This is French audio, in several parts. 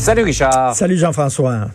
Salut Richard. Salut Jean-François.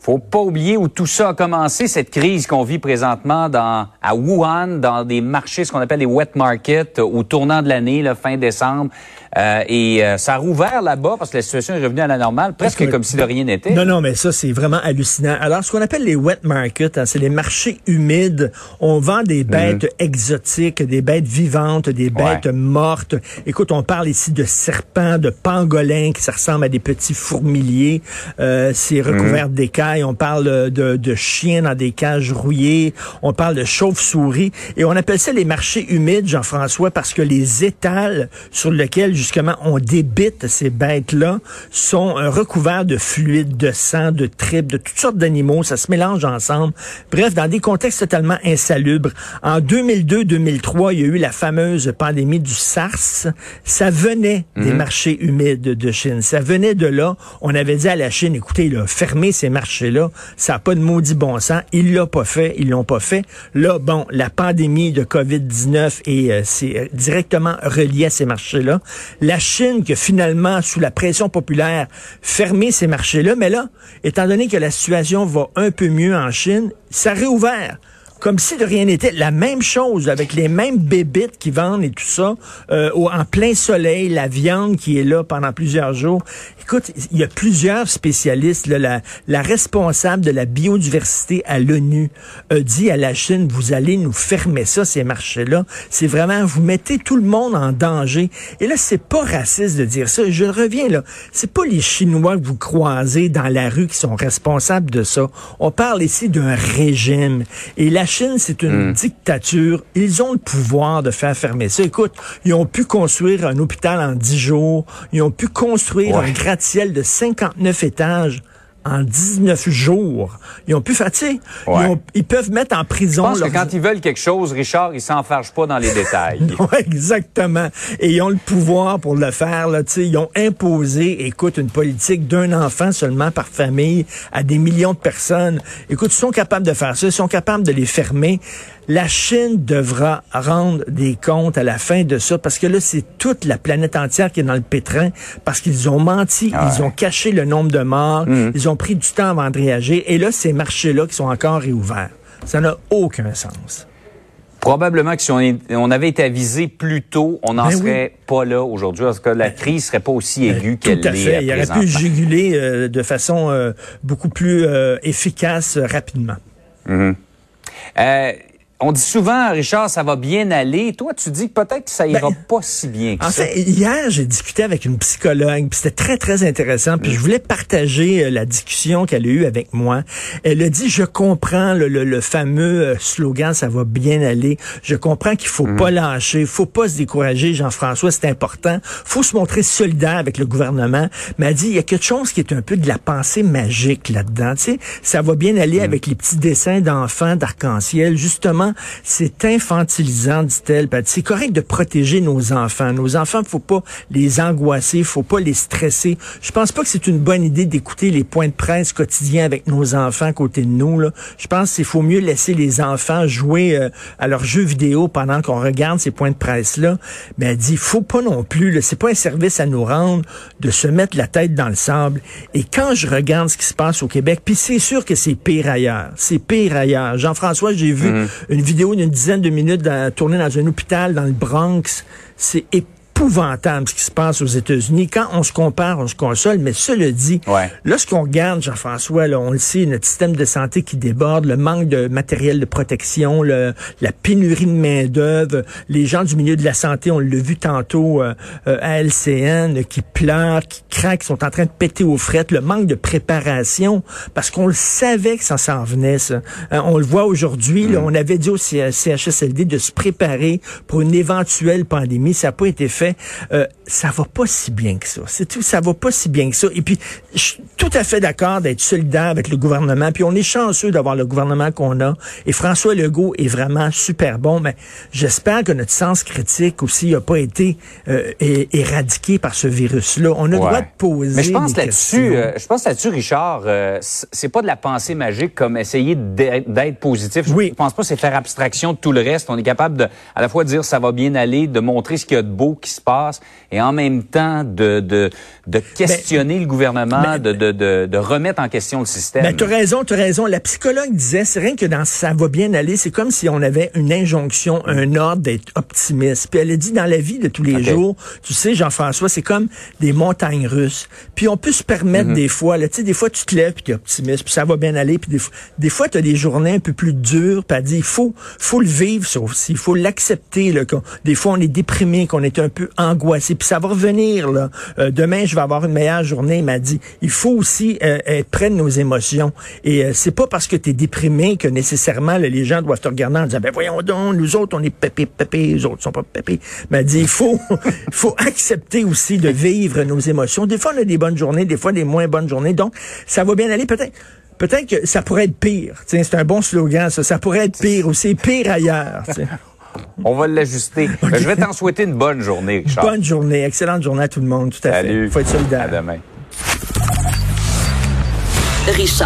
Faut pas oublier où tout ça a commencé, cette crise qu'on vit présentement dans, à Wuhan, dans des marchés, ce qu'on appelle les wet markets, au tournant de l'année, fin décembre. Euh, et euh, ça a rouvert là-bas parce que la situation est revenue à la normale, presque comme si de rien n'était. Non, non, mais ça, c'est vraiment hallucinant. Alors, ce qu'on appelle les wet markets, hein, c'est les marchés humides. On vend des mhm. bêtes exotiques, des bêtes vivantes, des bêtes mortes. Écoute, on parle ici de serpents, de pangolins qui ça ressemble à des petits fourmiliers. Euh, c'est mhm. recouvert d'écailles. On parle de, de chiens dans des cages rouillées. On parle de chauves-souris. Et on appelle ça les marchés humides, Jean-François, parce que les étals sur lesquels justement on débite ces bêtes-là sont euh, recouverts de fluides, de sang, de tripes, de toutes sortes d'animaux. Ça se mélange ensemble. Bref, dans des contextes totalement insalubres. En 2002-2003, il y a eu la fameuse pandémie du SARS. Ça venait des mhm. marchés humides de Chine. Ça venait de là. On avait dit à la Chine, écoutez, là, fermez ces marchés-là. Ça n'a pas de maudit bon sens. Ils l'ont pas fait. Ils l'ont pas fait. Là, bon, la pandémie de COVID-19 est euh, c'est euh, directement relié à ces marchés-là. La Chine, qui finalement, sous la pression populaire, fermé ces marchés-là, mais là, étant donné que la situation va un peu mieux en Chine, ça a réouvert comme si de rien n'était. La même chose avec les mêmes bébites qui vendent et tout ça, euh, en plein soleil, la viande qui est là pendant plusieurs jours. Écoute, il y a plusieurs spécialistes. Là, la, responsable de la biodiversité à l'ONU a dit à la Chine, vous allez nous fermer ça, ces marchés-là. C'est vraiment, vous mettez tout le monde en danger. Et là, c'est pas raciste de dire ça. Je reviens là. C'est pas les Chinois que vous croisez dans la rue qui sont responsables de ça. On parle ici d'un régime. Et la Chine, c'est une hmm. dictature. Ils ont le pouvoir de faire fermer ça. Écoute, ils ont pu construire un hôpital en dix jours. Ils ont pu construire un gratte-ciel de 59 étages en 19 jours. Ils ont pu faire, ils, ils, peuvent mettre en prison. Je pense que quand ils veulent quelque chose, Richard, ils s'enfargent pas dans les détails. non, exactement. Et ils ont le pouvoir pour le faire. Là, ils ont imposé, écoute, une politique d'un enfant seulement par famille à des millions de personnes. Écoute, ils sont capables de faire ça, ils sont capables de les fermer. La Chine devra rendre des comptes à la fin de ça parce que là, c'est toute la planète entière qui est dans le pétrin parce qu'ils ont menti, ah ils ont caché le nombre de morts, mmh. ils ont pris du temps avant de réagir et là, ces marchés-là qui sont encore réouverts. Ça n'a aucun sens. Probablement que si on, avait été avisé plus tôt, on n'en ben serait pas là aujourd'hui, parce que la ben, crise serait pas aussi ben, aiguë qu'elle l'est. Il aurait pu juguler euh, de façon euh, beaucoup plus euh, efficace rapidement. Mmh. On dit souvent, Richard, ça va bien aller. Toi, tu dis que peut-être que ça ira ben, pas si bien que en ça. Fait, hier, j'ai discuté avec une psychologue, puis c'était très, très intéressant. Puis je voulais partager euh, la discussion qu'elle a eue avec moi. Elle a dit, je comprends le, fameux euh, slogan, ça va bien aller. Je comprends qu'il faut pas mhm. lâcher, faut pas se décourager, Jean-François, c'est important. faut se montrer solidaire avec le gouvernement. Mais elle dit, il y a quelque chose qui est un peu de la pensée magique là-dedans. Tu sais, ça va bien aller mhm. avec les petits dessins d'enfants d'arc-en-ciel, justement c'est infantilisant, dit-elle. C'est correct de protéger nos enfants. Nos enfants, faut pas les angoisser, faut pas les stresser. Je pense pas que c'est une bonne idée d'écouter les points de presse quotidiens avec nos enfants à côté de nous. Là. Je pense qu'il faut mieux laisser les enfants jouer euh, à leurs jeux vidéo pendant qu'on regarde ces points de presse-là. Mais elle dit, faut pas non plus, c'est pas un service à nous rendre de se mettre la tête dans le sable. Et quand je regarde ce qui se passe au Québec, puis c'est sûr que c'est pire ailleurs. C'est pire ailleurs. Jean-François, j'ai vu une vidéo d'une dizaine de minutes tournée dans un hôpital dans le Bronx. C'est épouvantable ce qui se passe aux États-Unis. Quand on se compare, on se console, mais cela dit, Ouais. lorsqu'on regarde, Jean-François, là, on le sait, notre système de santé qui déborde, le manque de matériel de protection, le, la pénurie de main-d'œuvre, les gens du milieu de la santé, on l'a vu tantôt euh, euh, à LCN, qui pleurent, qui craquent, qui sont en train de péter aux frettes, le manque de préparation, parce qu'on le savait que ça s'en venait, ça. Hein, on le voit aujourd'hui, là, on avait dit au CHSLD de se préparer pour une éventuelle pandémie, ça n'a pas été fait. Euh, ça va pas si bien que ça. C'est tout, ça va pas si bien que ça. Et puis, je suis tout à fait d'accord d'être solidaire avec le gouvernement. Puis on est chanceux d'avoir le gouvernement qu'on a. Et François Legault est vraiment super bon. Mais j'espère que notre sens critique aussi n'a pas été euh, éradiqué par ce virus-là. On a le droit Ouais. de poser. Mais je pense des là-dessus, euh, je pense là-dessus, Richard, euh, c'est pas de la pensée magique comme essayer d'être positif. Oui. Je pense pas c'est faire abstraction de tout le reste. On est capable de, à la fois dire ça va bien aller, de montrer ce qu'il y a de beau qui se passe, et en même temps de de, de questionner le gouvernement, mais- de, de, de de remettre en question le système. Ben, tu as raison, tu as raison. La psychologue disait, c'est rien que dans ça va bien aller, c'est comme si on avait une injonction, un ordre d'être optimiste. Puis elle a dit, dans la vie de tous les jours, tu sais, Jean-François, c'est comme des montagnes russes. Puis on peut se permettre Mhm. des fois, là, tu sais, des fois tu te lèves, puis tu es optimiste, puis ça va bien aller. Puis des, fois- des fois, tu as des journées un peu plus dures, puis elle dit, il faut, faut le vivre, ça aussi. Il faut l'accepter. Des fois, on est déprimé, qu'on est un peu angoissé, puis ça va revenir. Là. Euh, demain, je vais avoir une meilleure journée. M'a dit, il faut aussi euh, être près de nos émotions. Et euh, c'est pas parce que tu es déprimé que nécessairement là, les gens doivent te regarder en disant, ben voyons donc, nous autres, on est pépé, pépé, les autres sont pas pépé. Elle dit, il faut, faut accepter aussi de vivre nos émotions. Des fois, on a des bonnes journées, des fois, des moins bonnes journées. Donc, ça va bien aller. Peut-être peut-être que ça pourrait être pire. C'est un bon slogan, ça. Ça pourrait être pire aussi, pire ailleurs. On va l'ajuster. Je vais t'en souhaiter une bonne journée, Richard. Bonne journée, excellente journée à tout le monde, tout à Salut. fait. Faut être solidaire. À demain. Richard.